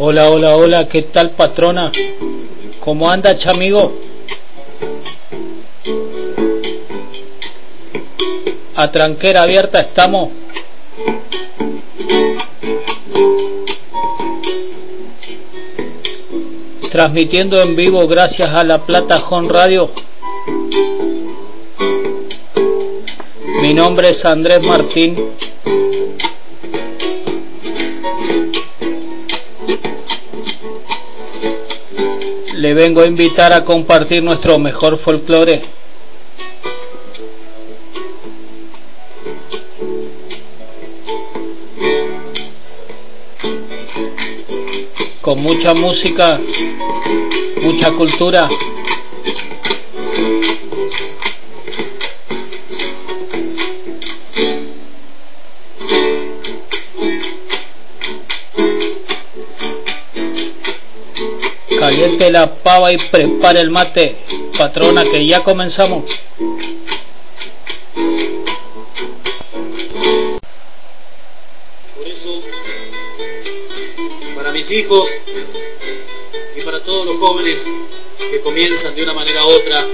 Hola, hola, hola, ¿qué tal patrona? ¿Cómo anda, chamigo? A tranquera abierta estamos. Transmitiendo en vivo gracias a La Plata Home Radio. Mi nombre es Andrés Martín. Le vengo a invitar a compartir nuestro mejor folclore. Con mucha música, mucha cultura. Caliente la pava y prepare el mate, patrona, que ya comenzamos. Por eso, para mis hijos todos los jóvenes que comienzan de una manera u otra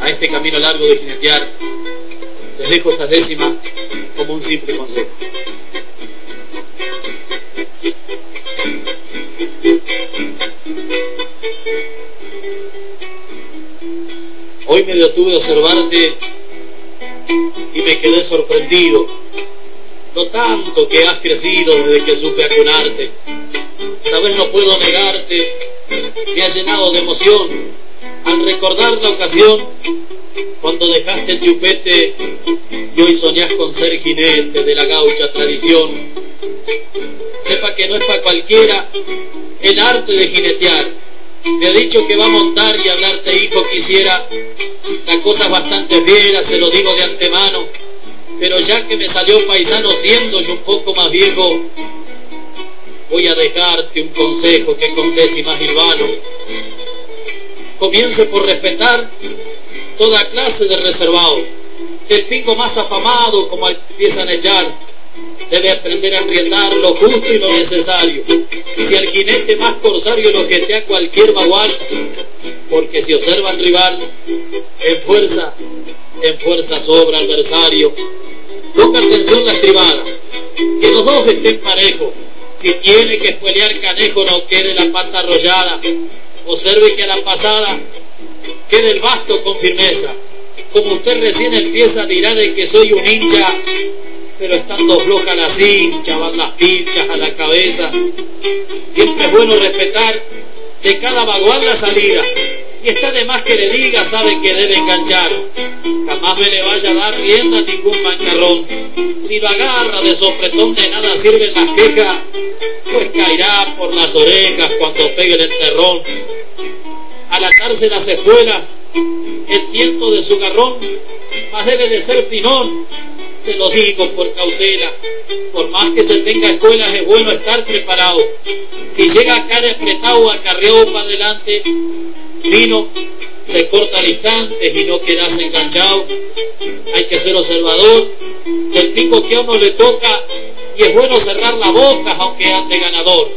a este camino largo de jinetear, les dejo estas décimas como un simple consejo. Hoy me detuve a observarte y me quedé sorprendido. Lo tanto que has crecido desde que supe acunarte. Sabes, no puedo negarte, me ha llenado de emoción al recordar la ocasión cuando dejaste el chupete y hoy soñás con ser jinete de la gaucha tradición. Sepa que no es para cualquiera el arte de jinetear. Me ha dicho que va a montar y hablarte, hijo, quisiera. La cosa bastante fiera, se lo digo de antemano. Pero ya que me salió paisano siendo yo un poco más viejo, voy a dejarte un consejo que con décimas hilvano. Comience por respetar toda clase de reservado. El pingo más afamado como empiezan a echar, debe aprender a enriendar lo justo y lo necesario. Si el jinete más corsario lo jetea cualquier bagual, porque si observa al rival, en fuerza, en fuerza sobra adversario. Ponga atención la estribada, que los dos estén parejos. Si tiene que pelear canejo, no quede la pata arrollada. Observe que a la pasada quede el basto con firmeza. Como usted recién empieza, dirá de que soy un hincha, pero estando floja la cincha, van las pinchas a la cabeza. Siempre es bueno respetar de cada vaguán la salida. Y está de más que le diga, sabe que debe enganchar. Jamás me le vaya a dar rienda a ningún mancarrón. Si lo agarra de sopretón de nada sirven las quejas, pues caerá por las orejas cuando pegue el enterrón. Al atarse las espuelas, el tiento de su garrón, más debe de ser finón, se lo digo por cautela. Por más que se tenga escuelas, es bueno estar preparado. Si llega a caer apretado, acarreado para adelante, vino, se corta al instante y no quedas enganchado. Hay que ser observador del pico que a uno le toca y es bueno cerrar la boca aunque ande ganador.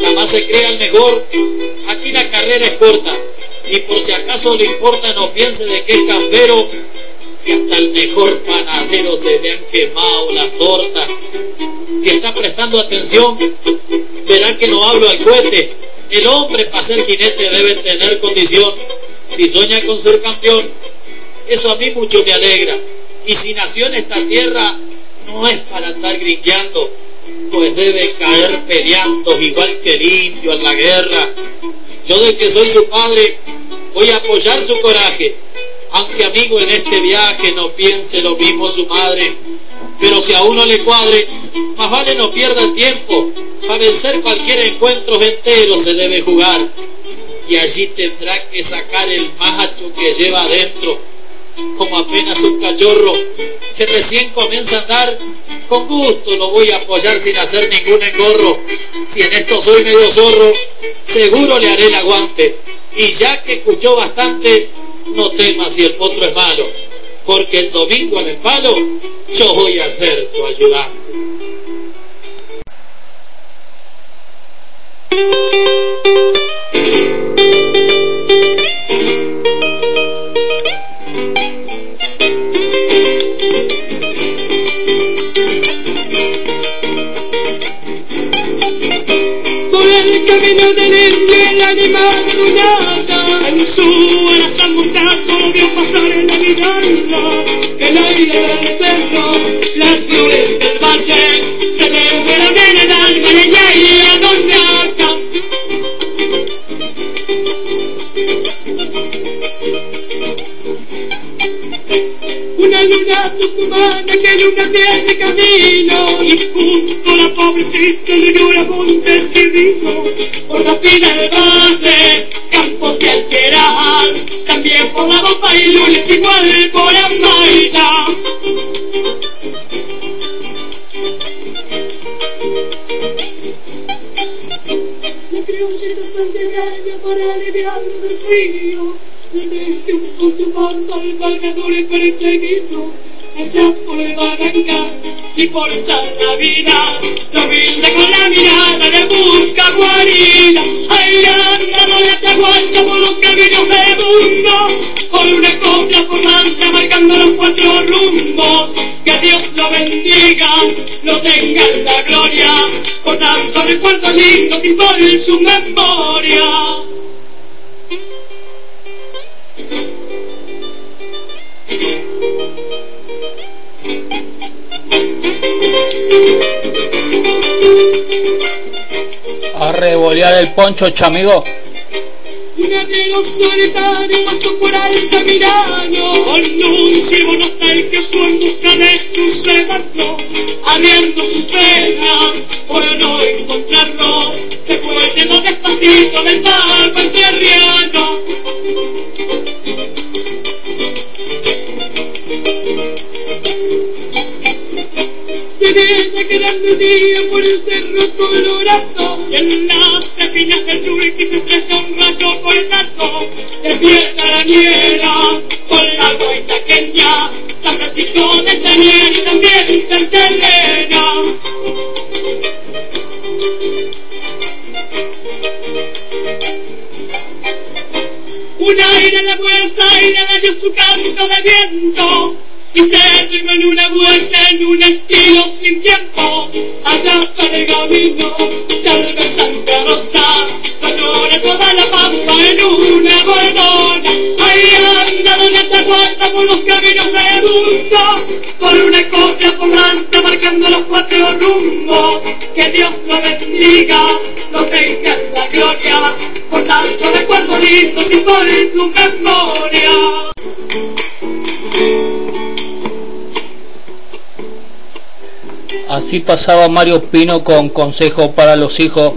Jamás se crea el mejor, aquí la carrera es corta y por si acaso le importa no piense de qué campero, si hasta el mejor panadero se le han quemado las tortas. Si está prestando atención, verá que no hablo al cohete. El hombre para ser jinete debe tener condición. Si sueña con ser campeón, eso a mí mucho me alegra. Y si nació en esta tierra, no es para andar gringueando. pues debe caer peleando igual que el indio en la guerra. Yo de que soy su padre voy a apoyar su coraje, aunque amigo en este viaje no piense lo mismo su madre. Pero si a uno le cuadre, más vale no pierda tiempo. Para vencer cualquier encuentro entero se debe jugar. Y allí tendrá que sacar el macho que lleva adentro, como apenas un cachorro que recién comienza a andar. Con gusto lo voy a apoyar sin hacer ningún engorro. Si en esto soy medio zorro, seguro le haré el aguante. Y ya que escuchó bastante, no temas si el potro es malo, porque el domingo en el palo yo voy a ser tu ayudante. Camino del el animal nada En su alaza montado lo vio pasar en la miranda El aire del cerro, las flores del valle Se le en el alma y ella Una luna tucumana que luna tiene camino Y junto a la pobrecita llora montes y ríos Por la fina del valle, campos de alcheral También por la boca y lunes igual por Amaya La criollita santiagueña para aliviarlo del frío Mete un poncho panda al cargador y perseguido Allá por barrancas y por Salavina Lo humilde con la mirada le busca guarida Ay, anda, no le aguanta por los caminos del mundo Por una copla por lanza marcando los cuatro rumbos Que Dios lo bendiga, lo tenga en la gloria Por tanto recuerdos lindos y por su memoria A revolear el poncho, chamigo. Un arriero solitario pasó por Altamirano Con un chivo nostálgico en busca de sus Abriendo sus penas por no encontrarlo Se fue yendo despacito del pago entrerriano Quedando un día por el cerro colorado. Y en las espinas del Chuiqui se estrella un rayo cortado Despierta la niera con la guaychaqueña San Francisco de Chanier y también Santa Elena. Un aire de Buenos Aires le dio su canto de viento y se firmó en una huella en un estilo sin tiempo. Allá para el camino, tal vez Santa Rosa, llora toda la pampa en una bordona. Ahí anda donde te aguanta por los caminos del mundo, por una copia por lanza marcando los cuatro rumbos. Que Dios lo bendiga, lo tenga en la gloria, por tanto recuerdos lindos y por su memoria. Así pasaba Mario Pino con consejo para los hijos.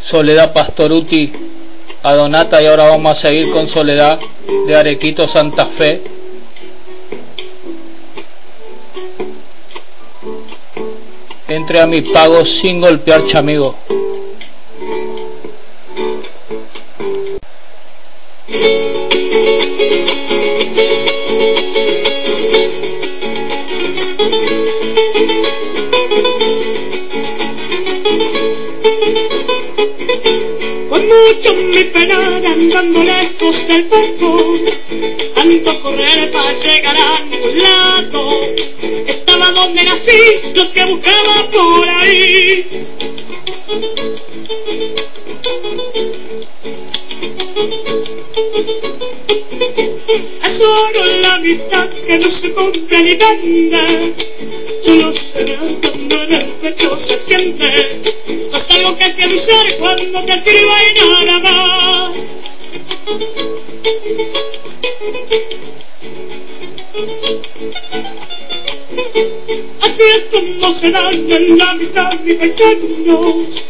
Soledad Pastoruti, a Donata y ahora vamos a seguir con Soledad de Arequito Santa Fe. Entre a mi pago sin golpear chamigo. Nací, lo que buscaba por ahí. Es solo la amistad que no se compra ni vende. Solo será cuando en el pecho se siente. No es algo que se avisar cuando te sirva y nada más. Así es como se en la amistad mis paisanos.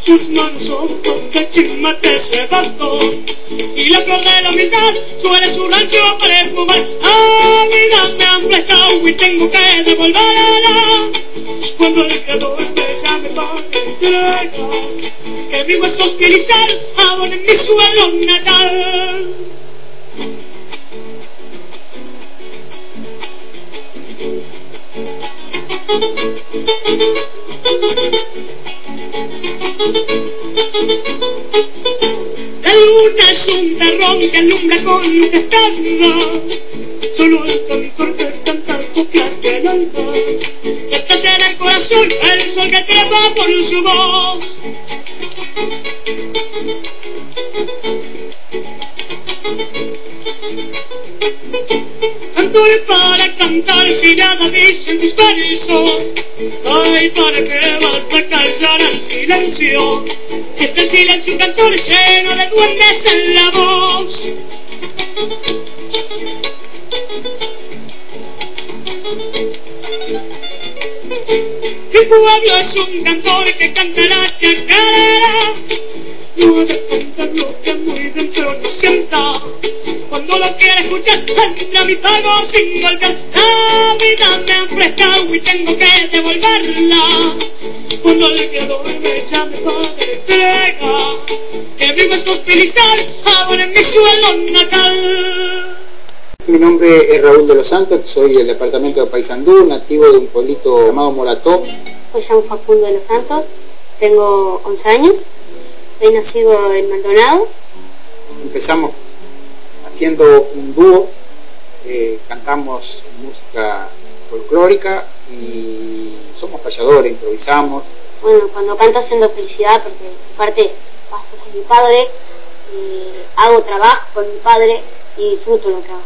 Sus manos son de chimate cebado. Y la flor de la amistad suele su rancho para fumar. A vida me han prestado y tengo que devolverla. Cuando el creador me llame para entrega. Que mi hueso espiritual abone mi suelo natal. Un que alumbra con luz externa. Solo el cantor que canta coplas del alma. Estalla en el corazón el sol que trepa por su voz. Para cantar si nada dicen tus versos. Ay, para que vas a callar al silencio. Si es el silencio un cantor lleno de duendes en la voz. Mi pueblo es un cantor que canta la chacarera. No ha de cantar lo que muy dentro no sienta. Cuando lo quiera escuchar, entra mi pago sin golpear. La vida me ha prestado y tengo que devolverla. Cuando el creador me llame para entrega, que vive sospelizar ahora en mi suelo natal. Mi nombre es Raúl de los Santos, soy del departamento de Paysandú, nativo de un pueblito llamado Morató. Me llamo Facundo de los Santos, tengo 11 años, soy nacido en Maldonado. Empezamos haciendo un dúo, eh, cantamos música folclórica y somos payadores, improvisamos. Bueno, cuando canto haciendo felicidad, porque aparte paso con mi padre, hago trabajo con mi padre y disfruto lo que hago.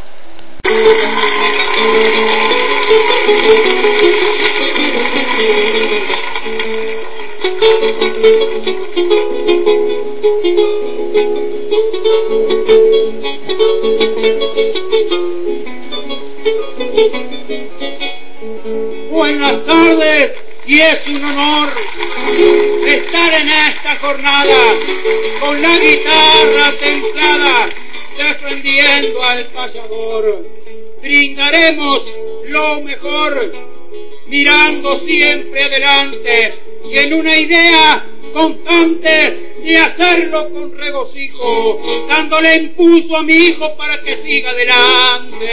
Buenas tardes y es un honor estar en esta jornada con la guitarra templada defendiendo al payador. Brindaremos lo mejor mirando siempre adelante y en una idea constante de hacerlo con regocijo, dándole impulso a mi hijo para que siga adelante.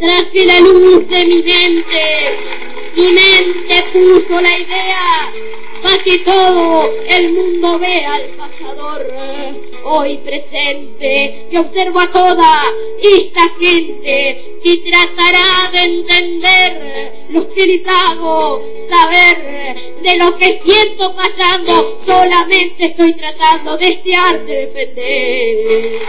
Traje la luz de mi mente, mi mente puso la idea para que todo el mundo vea al pasador hoy presente. Que observo a toda esta gente que tratará de entender lo que les hago saber de lo que siento fallando. Solamente estoy tratando de este arte defender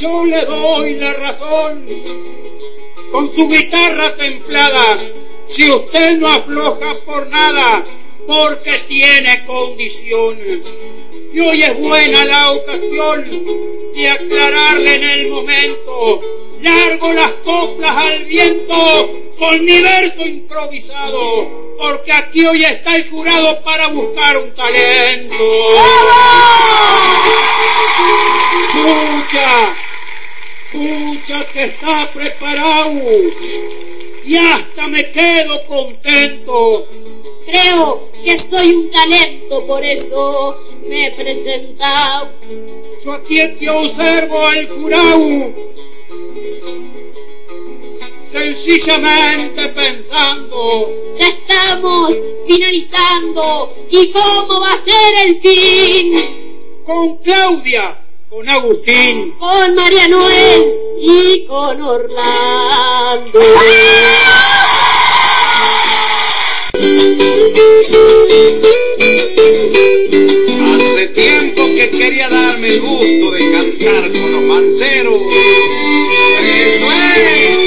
yo le doy la razón con su guitarra templada. Si usted no afloja por nada, porque tiene condición. Y hoy es buena la ocasión de aclararle en el momento. Largo las coplas al viento con mi verso improvisado, porque aquí hoy está el jurado para buscar un talento. Que está preparado. Y hasta me quedo contento. creo que soy un talento por eso me he presentado. Yo aquí que observo al jurado, sencillamente pensando, ya estamos finalizando. Y cómo va a ser el fin con Claudia con Agustín, con María Noel y con Orlando. Hace tiempo que quería darme el gusto de cantar con los manceros. ¡Eso es!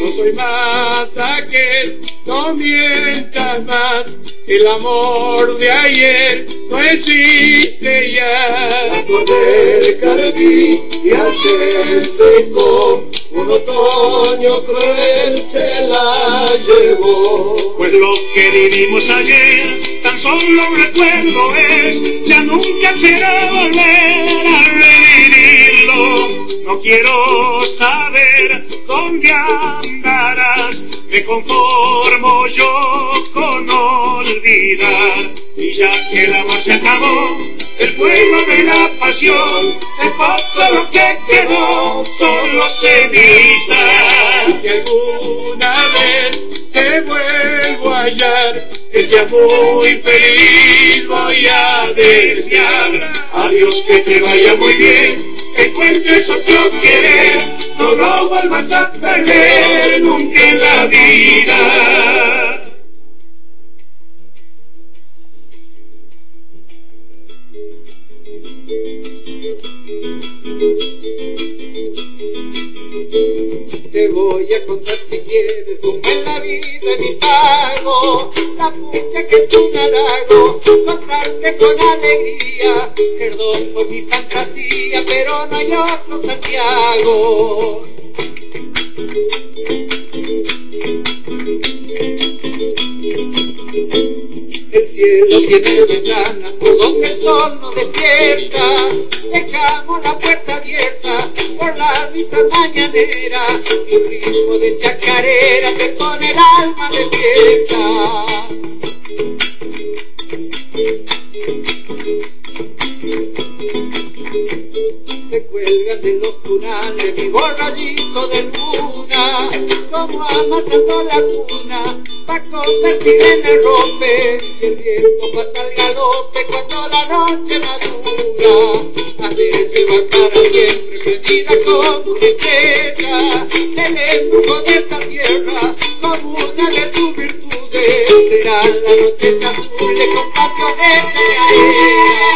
No soy más aquel, no mientas más. El amor de ayer no existe ya. Por del jardín ya se secó, un otoño cruel se la llevó. Pues lo que vivimos ayer tan solo un recuerdo es, ya nunca quiero volver a revivirlo. No quiero saber dónde andarás, me conformo yo con olvidar. Y ya que el amor se acabó, el fuego de la pasión, poco lo que quedó, solo cenizas. Si alguna vez te vuelvo a hallar, que sea muy feliz, voy a desear. Adiós, que te vaya muy bien, encuentres otro querer, no lo vuelvas a perder nunca en la vida. Te voy a contar si quieres como en la vida mi pago, la pucha que es un halago, contarte con alegría, perdón por mi fantasía, pero no hay otro Santiago. El cielo tiene ventanas por donde el sol no despierta. Dejamos la puerta abierta por la vista mañanera. Un ritmo de chacarera te pone el alma de fiesta. Se cuelgan de los tunales mi borrallito de luna, como amasando la tuna, pa' convertir en el rompe, y el viento pasa al galope cuando la noche madura, de llevar para siempre prendida como una estrella, el embrujo de esta tierra, como una de sus virtudes, será la noche azul de compasiones de arena.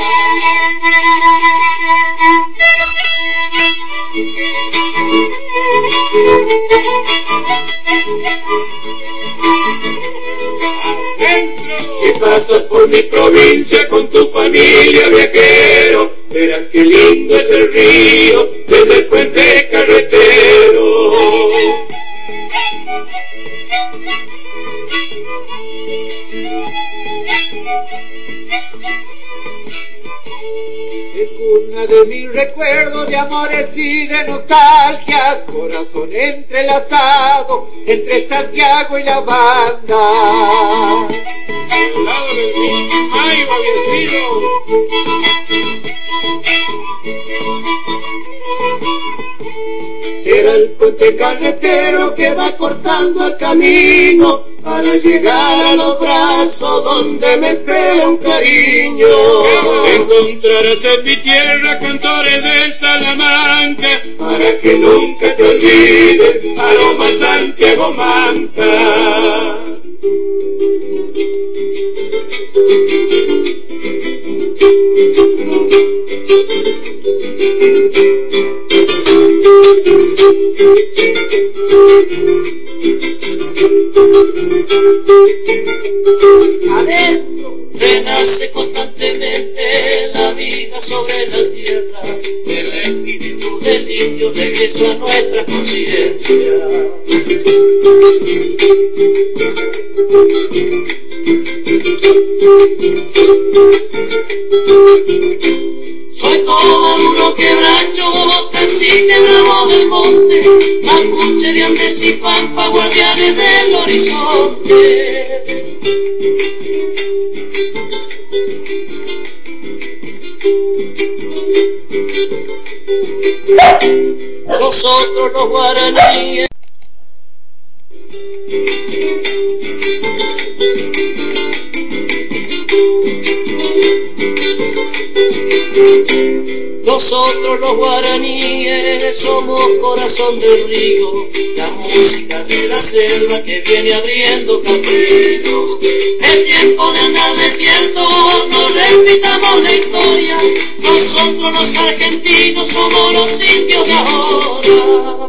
Si pasas por mi provincia con tu familia viajero, verás qué lindo es el río desde una de amores y de nostalgias, corazón entrelazado entre Santiago y la banda. Al lado del Mishmay, Será el puente carretero que va cortando el camino para llegar a los brazos donde me espera un cariño. Encontrarás en mi tierra cantores de Salamanca, Para que nunca te olvides, aroma Santiago Manta. Adentro. Renace constantemente la vida sobre la tierra, el espíritu del indio regresa a nuestra conciencia. Soy todo maduro quebracho, cacique bravo del monte, mapuche de Andes y Pampa, guardianes del horizonte. Nosotros los guaraníes. Nosotros los guaraníes somos corazón del río, la música de la selva que viene abriendo caminos. Es tiempo de andar despierto, no repitamos la historia. Nosotros los argentinos somos los indios de ahora.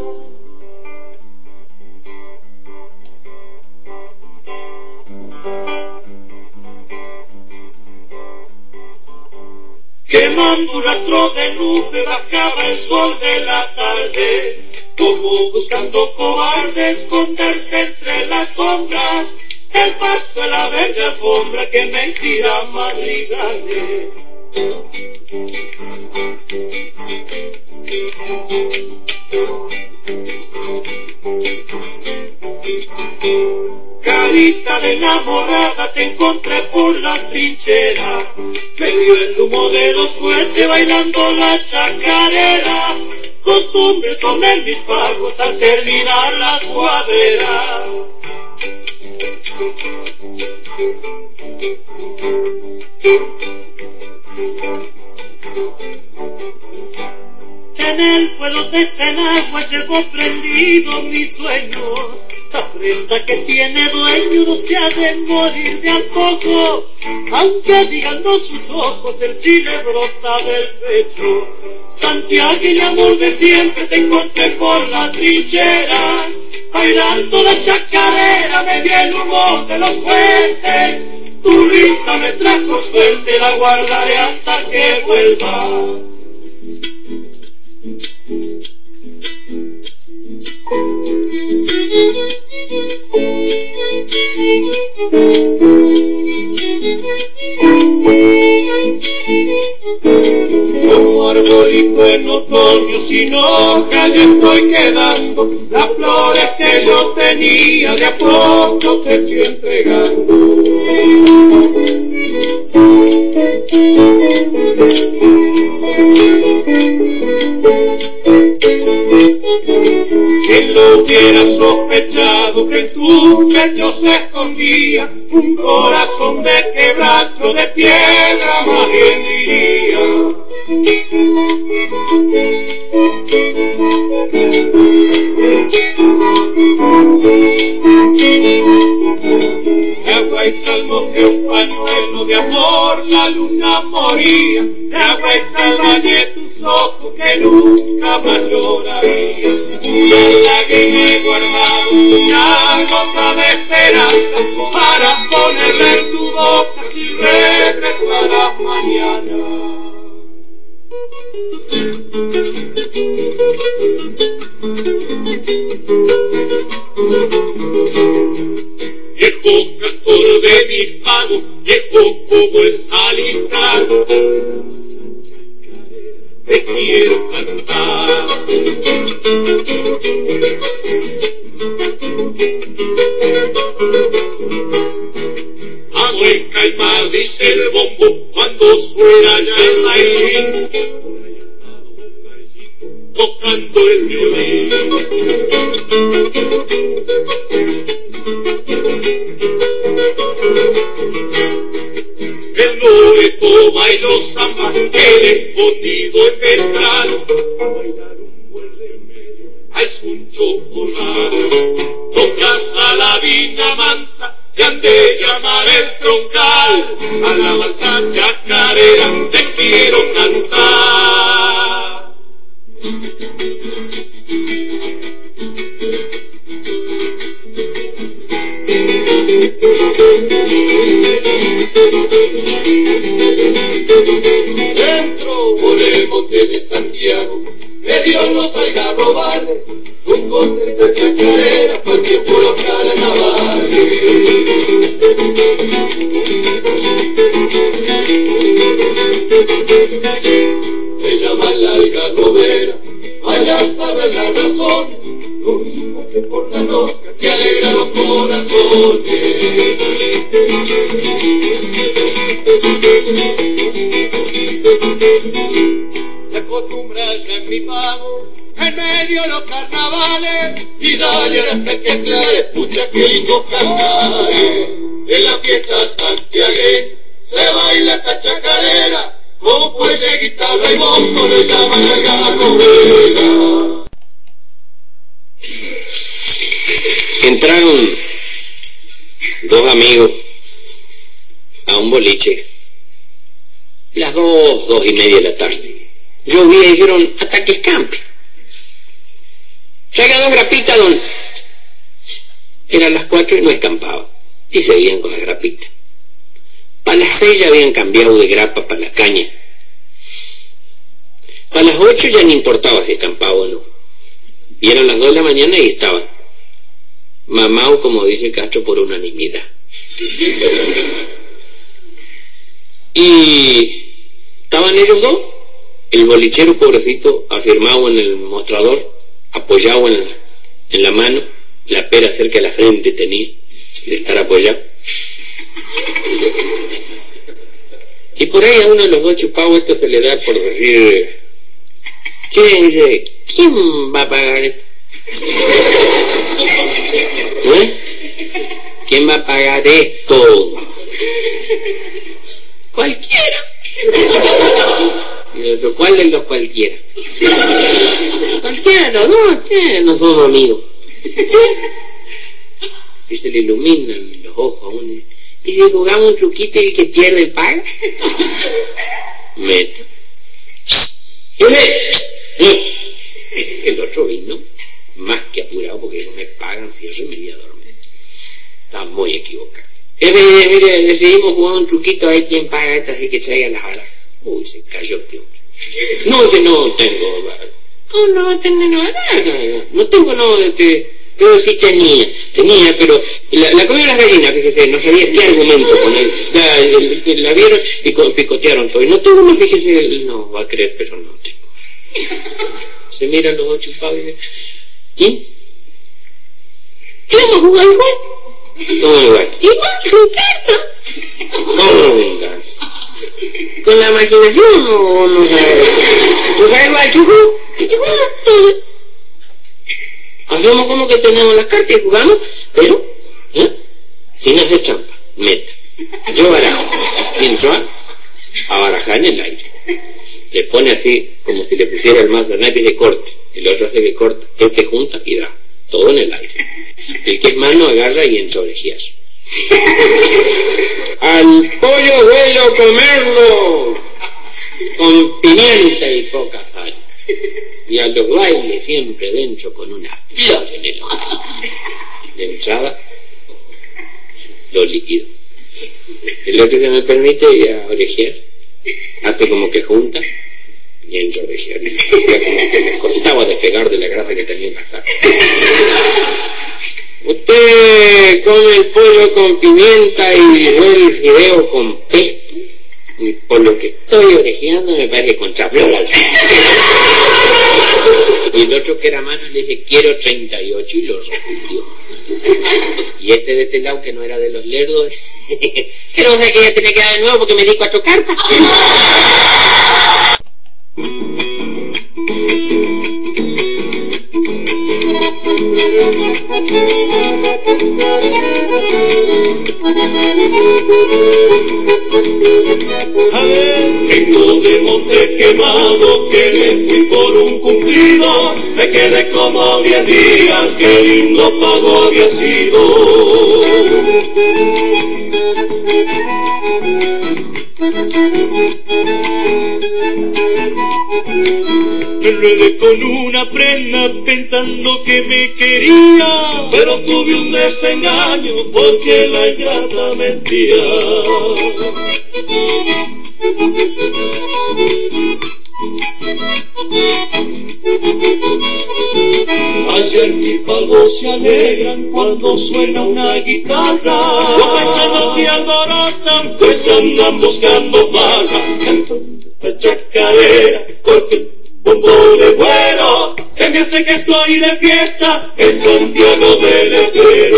Quemando un rastro de nube bajaba el sol de la tarde, como buscando cobarde esconderse entre las sombras, el pasto de la verde alfombra que me inspira madrigales. Carita de enamorada te encontré por las trincheras, medio el humo de los cohetes bailando la chacarera, costumbres son en mis pagos al terminar las cuadreras. En el pueblo de Senagua llevo prendido mi sueño. La prenda que tiene dueño no se ha de morir de antojo. Aunque digan no sus ojos, el sí le brota del pecho. Santiago y amor de siempre te encontré por las trincheras. Bailando la chacarera me dio el humor de los puentes. Tu risa me trajo suerte, la guardaré hasta que vuelva. Como arbolito en otoño sin hojas estoy quedando, las flores que yo tenía de a poco te estoy entregando. ¿Quién lo hubiera sospechado que en tu pecho se escondía un corazón de quebracho de piedra más bien diría? Agua y sal mojé un pañuelo de amor, la luna moría. De agua y sal bañé tus ojos que nunca más lloraría. Una lágrima he guardado, una gota de esperanza para ponerla en tu boca si regresarás mañana. Viejo cantor de mi pago, viejo como el salitral, te quiero cantar. Agua en caimán dice el bombo cuando suena ya Dijeron, ataque escampe. Traiga dos grapitas, don. Eran las cuatro y no escampaba. Y seguían con las grapitas. Para las seis ya habían cambiado de grapa para la caña. Para las ocho ya no importaba si escampaba o no. Y eran las dos de la mañana y estaban. Mamao, como dice Castro, por unanimidad. Y estaban ellos dos, el bolichero pobrecito afirmado en el mostrador, apoyado en la, en la mano, la pera cerca de la frente tenía, de estar apoyado. Y por ahí a uno de los dos chupados esto se le da por decir, ¿quién, dice, ¿quién va a pagar esto? ¿Eh? ¿Quién va a pagar esto? Cualquiera. Y otro, ¿cuál de los cualquiera? Cualquiera los dos, che, no somos amigos. Y se le iluminan los ojos a uno. ¿Y si jugamos un truquito y el que pierde paga? Meta. El otro vino, más que apurado porque no me pagan, si yo me iba a dormir. Está muy equivocado. Mire, mire, decidimos jugar un truquito, hay quien paga esta, así que traiga las barajas. Uy, se cayó este hombre. No, que no tengo. No, no no, no tengo no, este, pero sí tenía, tenía, pero la, la comió las gallinas, fíjese, no sabía qué argumento poner. La, la vieron y picotearon todo. Y no tengo más, fíjese, no va a creer, pero no tengo. Se miran los ocho pagos y. ¿Qué vamos a jugar igual? ¿Cómo igual? Igual, Ricardo. ¿Cómo igual? ¿Con la imaginación o no sabes? ¿Tú sabes igual, chuco? Hacemos como que tenemos las cartas y jugamos, pero, ¿eh? Sin hacer trampa. Meta. Yo barajo. Entro a barajar en el aire. Le pone así, como si le pusiera el mazo de naipes de corte. El otro hace que corta. Este junta y da. Todo en el aire. El que es mano agarra y entra. Al pollo duelo comerlo con pimienta y poca sal. Y a los bailes siempre dentro con una flor en el ojo. De entrada, lo líquido. El otro se me permite ir a orejear. Hace como que junta y entra a orejear. Como que me costaba despegar de la grasa que tenía en la. Usted come el pollo con pimienta y yo el fideo con pesto. Por lo que estoy orejeando me parece con chaflor al Y el otro que era mano le dije, quiero 38 y lo respondió. Y este de este lado que no era de los lerdos, que no sé que ya tenía que dar de nuevo porque me di cuatro cartas. Vengo de monte quemado que me fui por un cumplido, me quedé como diez días, qué lindo pago había sido. Con una prenda pensando que me quería, pero tuve un desengaño porque la ingrata mentía. Ayer mis pagos se alegran cuando suena una guitarra. Los paisanos se alborotan, pues andan buscando barra. Canto la chacarera, Me que estoy de fiesta en Santiago del Estero.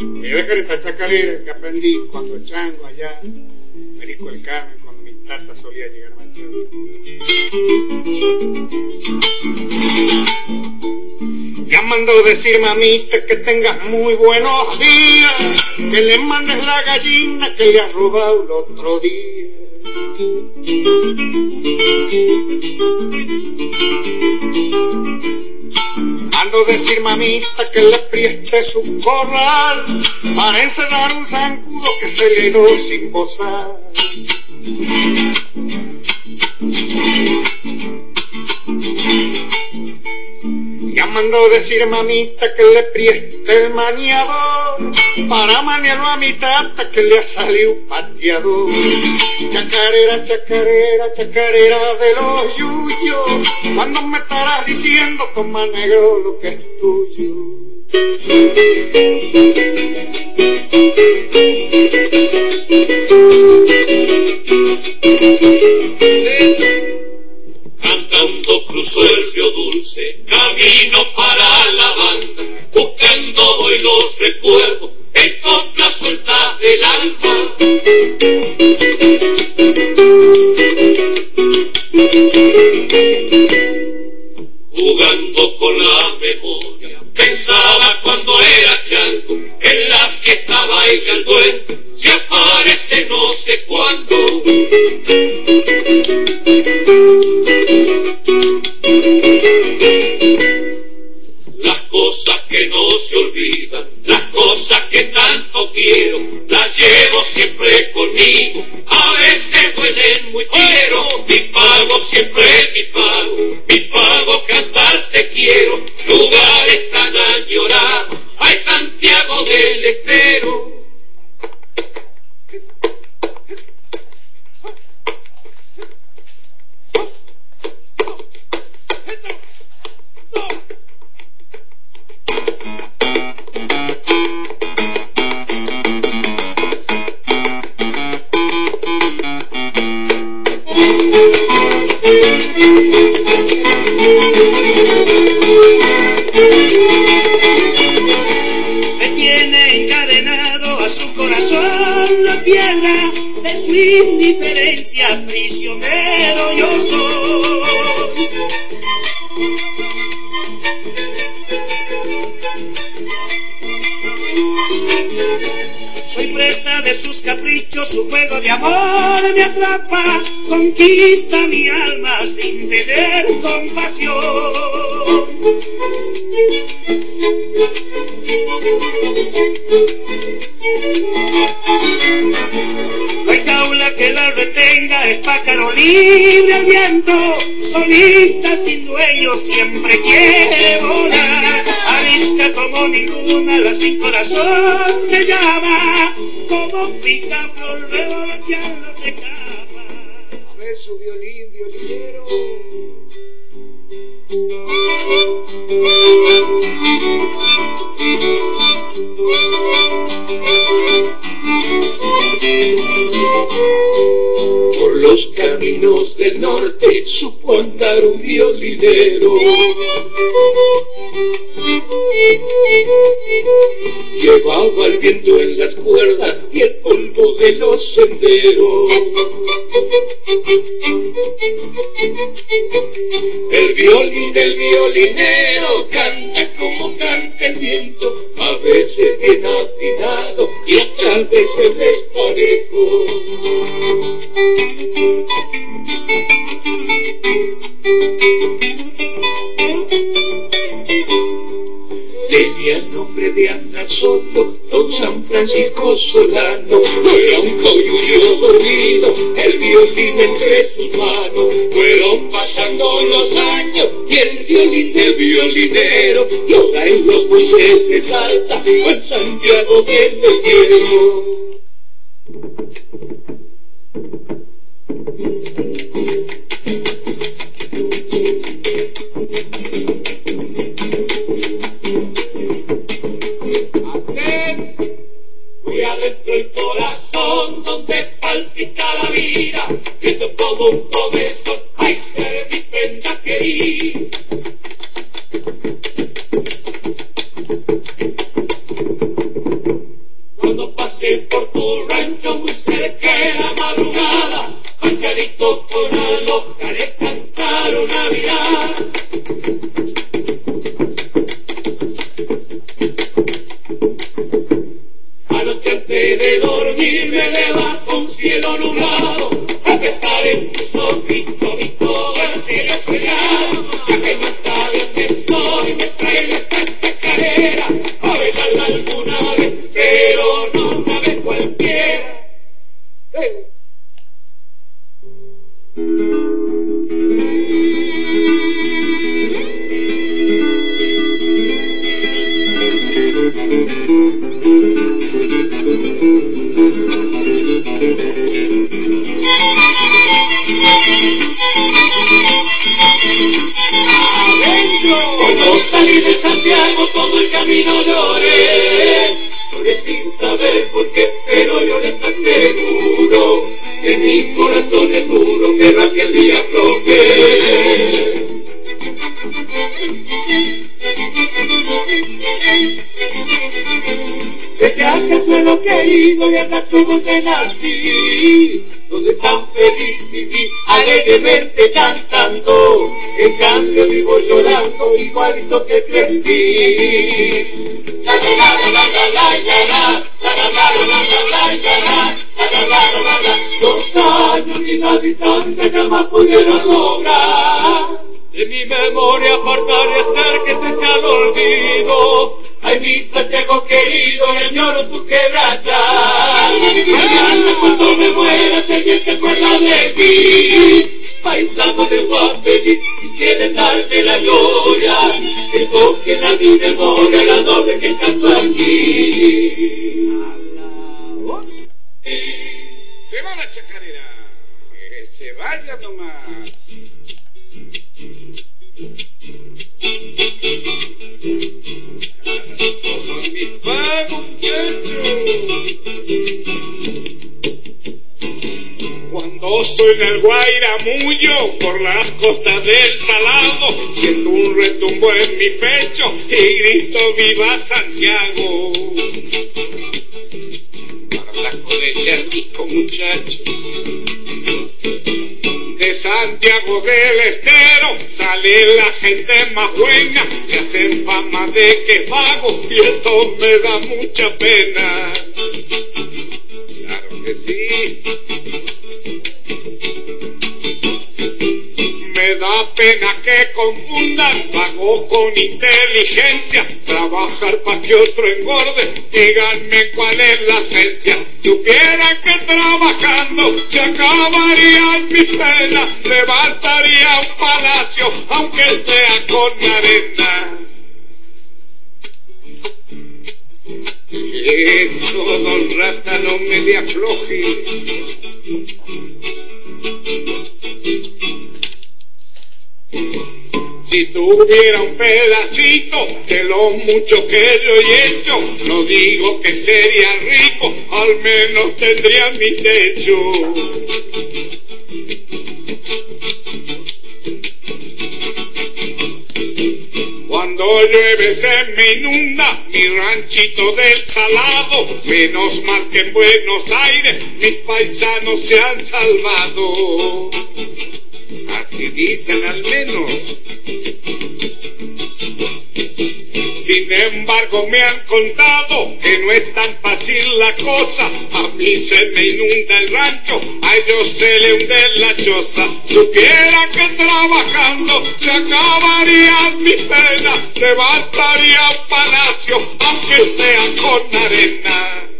Voy a dejar esta chacarera que aprendí cuando chango allá, Perico el Carmen, cuando mi tata solía llegar más tarde. mandó decir mamita que tengas muy buenos días, que le mandes la gallina que le has robado el otro día. Mando decir mamita que le prieste su corral para encerrar un zancudo que se le dio sin posar. Ya mandó decir mamita que le prieste el maniador para maniarlo a mi tata que le ha salido pateador. Chacarera, chacarera, chacarera de los yuyos, cuando me estarás diciendo toma negro lo que es tuyo. Cantando cruzó el río dulce, camino para la banda, buscando voy los recuerdos, en coplas sueltas del alma. Conquista mi alma sin tener compasión. No hay jaula que la retenga, es pájaro libre al viento, solita sin dueño, siempre quiere volar. Arisca como ninguna, la sin corazón se llama, como un picaflor revoloteando se escapa. Su violín, violinero. Por los caminos del norte supo andar un violinero. Llevaba el viento en las cuerdas y el polvo de los senderos. El violín del violinero canta como canta el viento, a veces bien afinado y otras veces desparejo. Tenía nombre de andar solo, don San Francisco Solano. Fuera un coyullo dormido, el violín entre sus manos. Fueron pasando los años y el violín del violinero llora en los montes de Salta o en Santiago Estero. Muy palpita la vida, siento como un comezón, Los años y la distancia jamás pudieron lograr de mi memoria apartar y hacer que te eche al olvido. Ay, mi Santiago querido, y añoro tu quebrada. Mañana cuando me muera, si alguien se acuerda de ti. Paisano de Guapelli, si quieren darme la gloria, que toquen a mi memoria la doble que canto aquí. Se va la chacarera. Que se vaya nomás. Toma mi pago, muchacho. Cuando suena el guairamullo por las costas del salado, siento un retumbo en mi pecho y grito viva Santiago. Para saco de charquisco, muchacho. De Santiago del Estero sale la gente más buena, que hacen fama de que vago y esto me da mucha pena. Claro que sí. Me da pena que confundan vago con inteligencia, trabajar para que otro engorde, díganme cuál es la esencia. Supieran que trabajando se acabarían mis penas, levantaría un palacio, aunque sea con arena. Eso, don Rata, no me le afloje. Si tuviera un pedacito de lo mucho que yo he hecho, no digo que sería rico, al menos tendría mi techo. Cuando llueve se me inunda mi ranchito del salado, menos mal que en Buenos Aires mis paisanos se han salvado. Así dicen al menos. Sin embargo me han contado que no es tan fácil la cosa. A mí se me inunda el rancho, a ellos se le hunde la choza. Supiera que trabajando se acabarían mis penas, levantaría palacio, aunque sea con arena.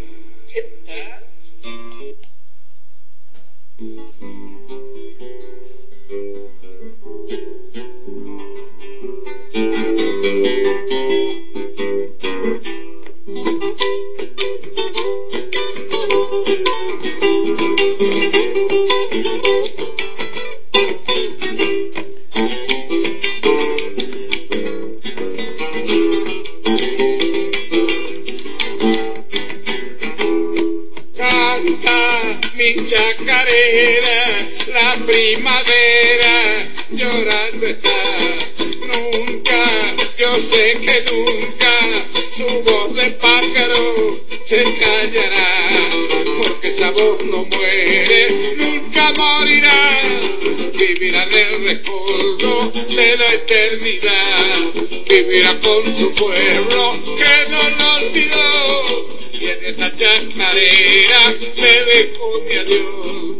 Mi chacarera, la primavera llorando está. Yo sé que nunca, su voz de pájaro se callará, porque esa voz no muere, nunca morirá, vivirá en el recuerdo de la eternidad, vivirá con su pueblo que no lo olvidó, y en esa chacarera me dejó mi adiós.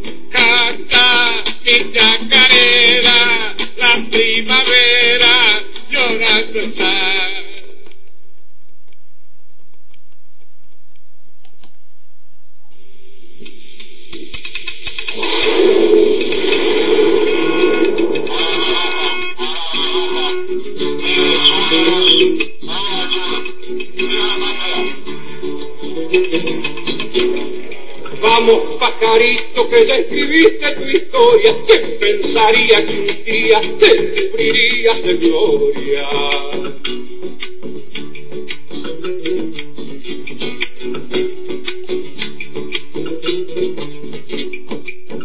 Gloria?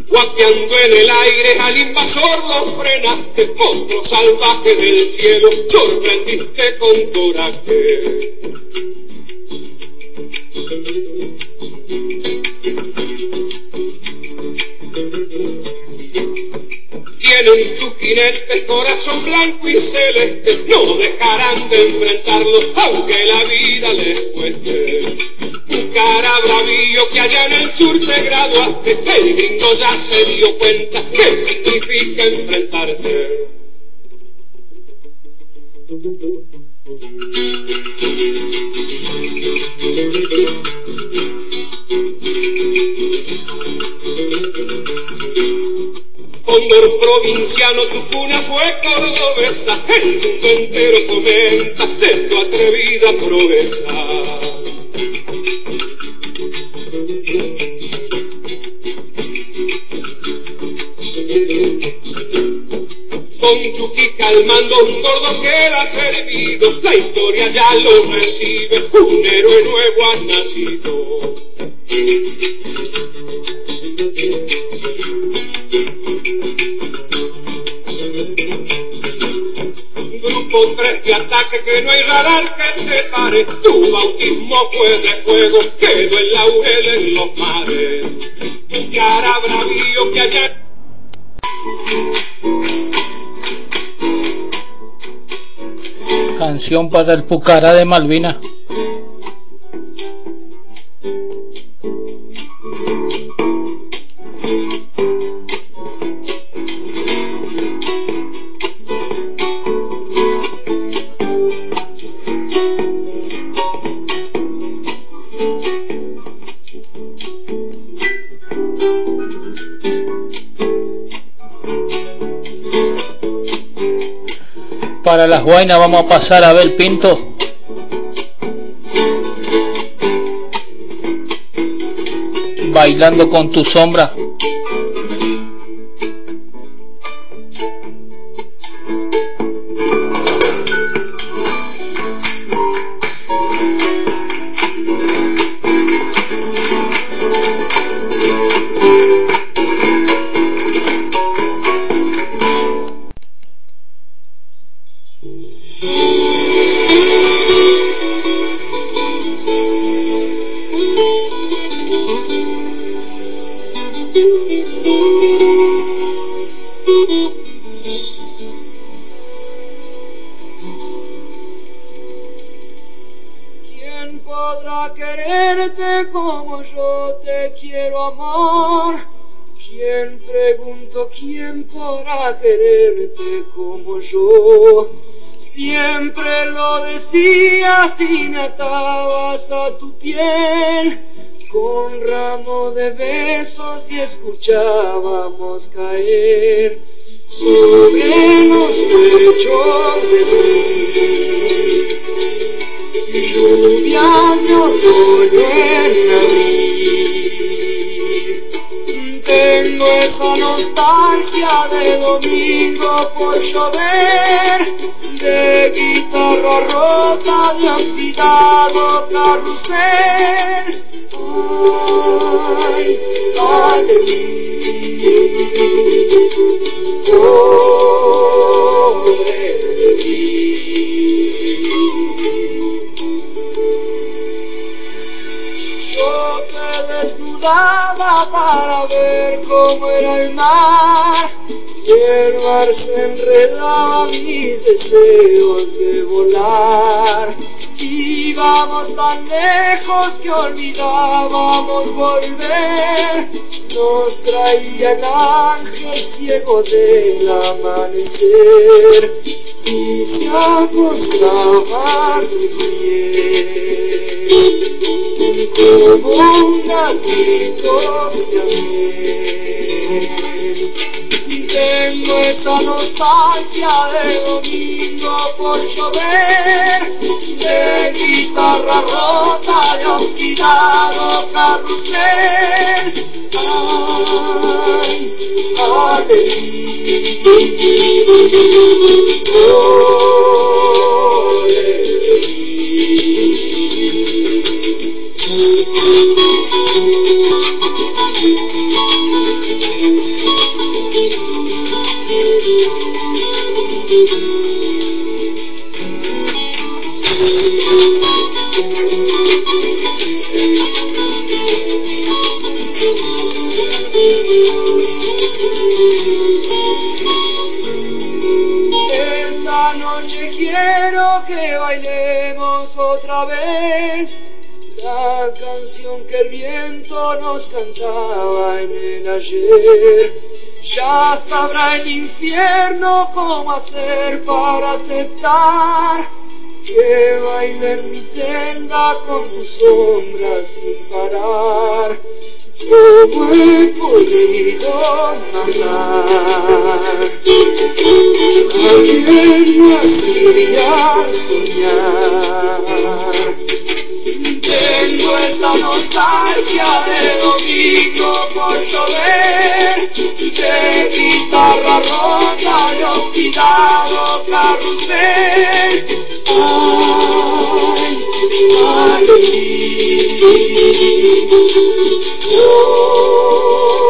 Guapeando en el aire al invasor lo frenaste, otro salvaje del cielo sorprendiste con coraje. Tienen tus jinetes corazón blanco no dejarán de enfrentarlo aunque la vida les cueste. Un cara bravío que allá en el sur te graduaste, el gringo ya se dio cuenta que significa cordobesa, el mundo entero comenta de tu atrevida proeza. Con Chucky calmando un gordo que era servido, la historia ya lo recibe, un héroe nuevo ha nacido. 3 de ataque que no hay radar que te pare, tu bautismo fue de fuego, quedó el laurel en los mares. Tu cara bravío que allá Canción para el Pucará de Malvina. Guainas vamos a pasar a ver Pinto. Bailando con tu sombra. Lo decías y me atabas a tu piel con ramo de besos y escuchábamos caer sobre los pechos decir lluvias de otoño en abril. Tengo esa nostalgia de domingo por llover, de guitarra rota, de oxidado carrusel. Ay, ay de mí, pobre de mí. Yo te desnudaba para ver cómo era el mar y el mar se enredaba mis deseos de volar. Íbamos tan lejos que olvidábamos volver. Nos traía el ángel ciego del amanecer y se acostaba tus pies como un gatito siamés. Tengo esa nostalgia de domingo por llover, de guitarra rota, de oxidado carrusel. Ay, nos cantaba en el ayer. Ya sabrá el infierno cómo hacer para aceptar que baile en mi celda con tu sombra sin parar. ¿Cómo he podido amar? Ayer me hacía soñar. Tengo esa nostalgia de domingo por llover, de guitarra rota y oxidado carrusel. Ay, ay, El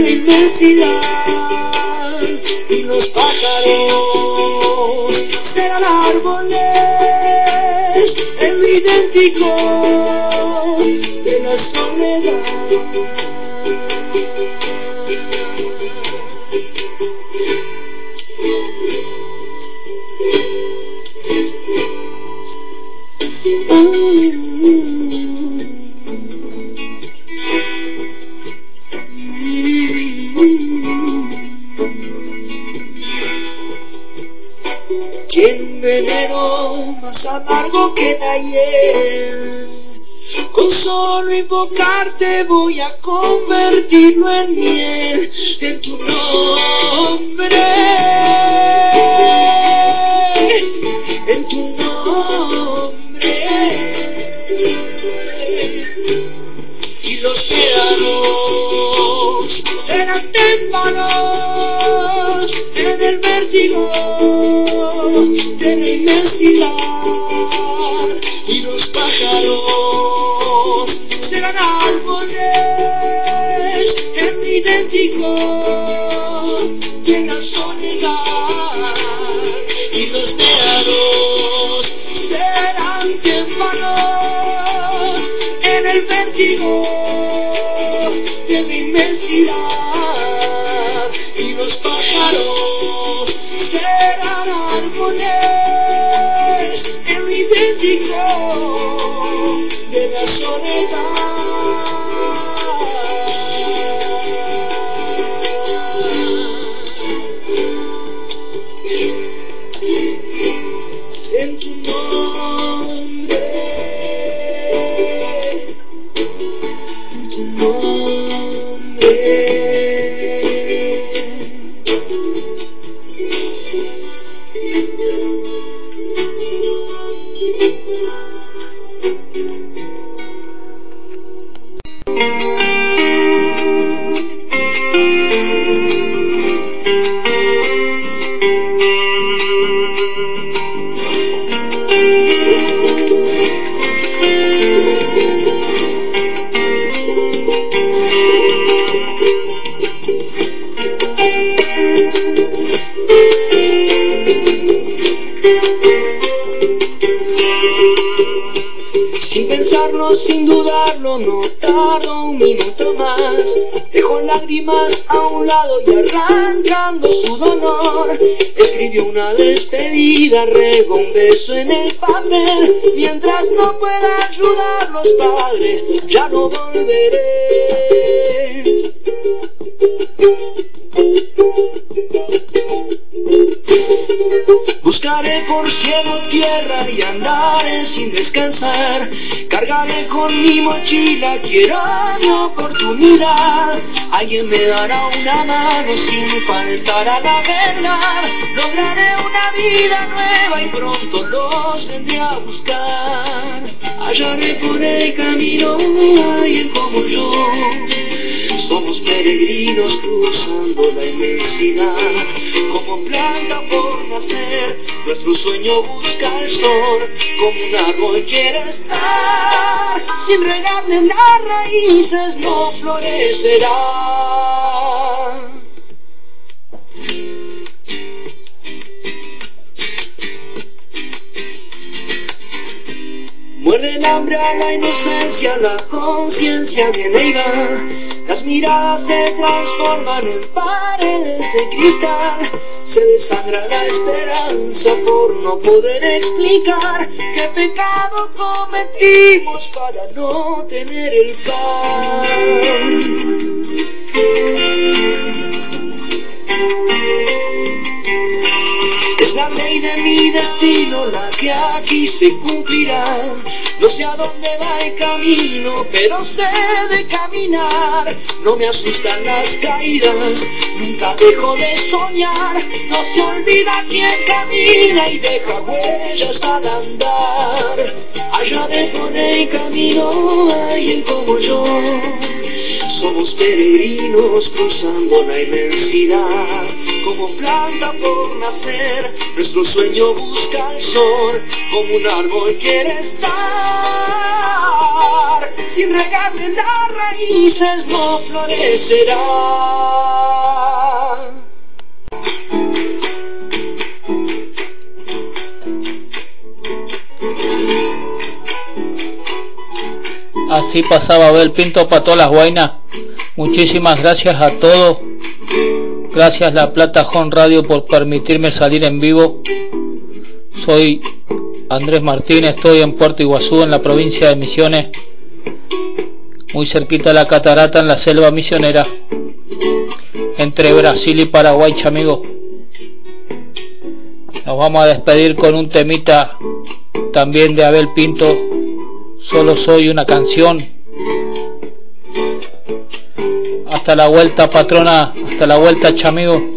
la inmensidad. Y los pájaros serán árboles en lo idéntico de la soledad. Invocarte voy a convertirlo en miel despedida, regó un beso en el papel. Mientras no pueda ayudarlos, padre, ya no volveré. Buscaré por cielo, tierra y andaré sin descansar. Cargaré con mi mochila, quiero mi oportunidad. Alguien me dará una mano sin faltar a la verdad. Lograré una vida nueva y pronto los vendré a buscar. Hallaré por el camino alguien como yo. Somos peregrinos cruzando la inmensidad, como planta por nacer, nuestro sueño busca el sol, como un árbol quiere estar, sin regarle las raíces no florecerá. Muerde el hambre a la inocencia, la conciencia viene y va. Las miradas se transforman en paredes de cristal. Se desangra la esperanza por no poder explicar qué pecado cometimos para no tener el pan. Es la ley de mi destino la que aquí se cumplirá. No sé a dónde va el camino, pero sé de caminar. No me asustan las caídas, nunca dejo de soñar. No se olvida quien camina y deja huellas al andar. Hallaré por el camino alguien como yo. Somos peregrinos cruzando la inmensidad, como planta por nacer, nuestro sueño busca el sol, como un árbol quiere estar, sin regarle las raíces no florecerá. Así pasaba Abel Pinto para todas las guainas. Muchísimas gracias a todos. Gracias La Plata Home Radio por permitirme salir en vivo. Soy Andrés Martínez, estoy en Puerto Iguazú, en la provincia de Misiones, muy cerquita de la catarata, en la selva misionera, entre Brasil y Paraguay, amigo. Nos vamos a despedir con un temita también de Abel Pinto, solo soy una canción. Hasta la vuelta, patrona, hasta la vuelta, chamigo.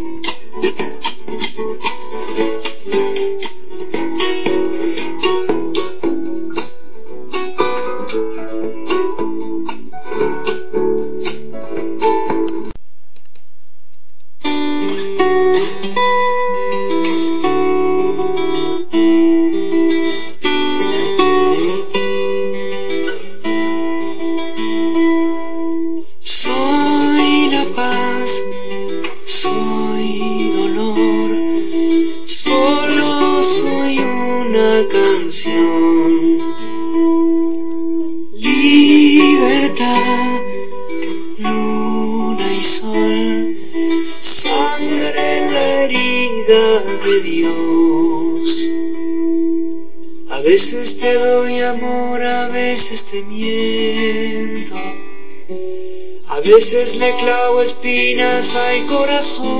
Veces le clavo espinas al corazón.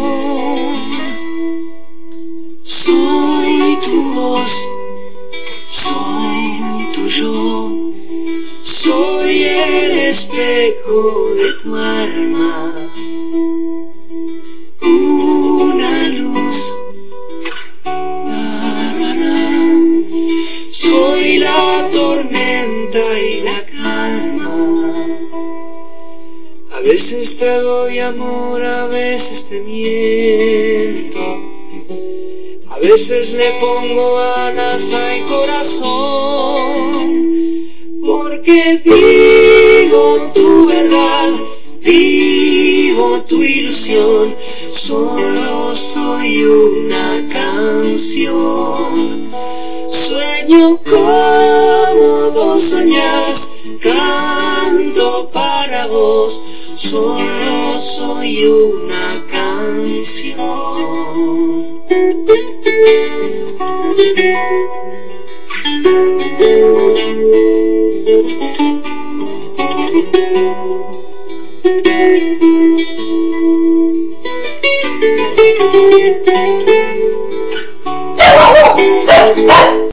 Te doy amor, a veces te miento. A veces le pongo alas al corazón. Porque digo tu verdad, vivo tu ilusión. Solo soy una canción. Sueño como vos soñás, canto para vos solo soy una canción.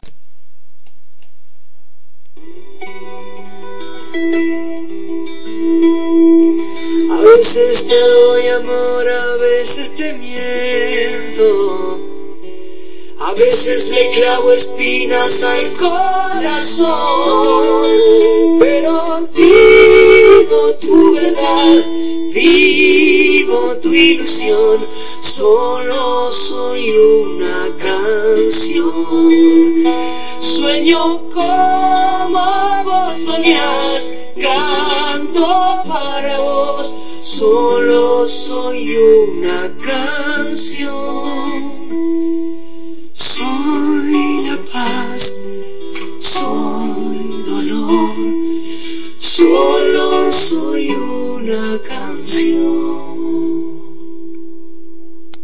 veces te doy amor, a veces te miento. A veces le clavo espinas al corazón. Pero digo tu verdad, vivo tu ilusión. Solo soy una canción. Sueño como vos soñás, canto para vos, solo soy una canción. Soy la paz, soy dolor, solo soy una canción.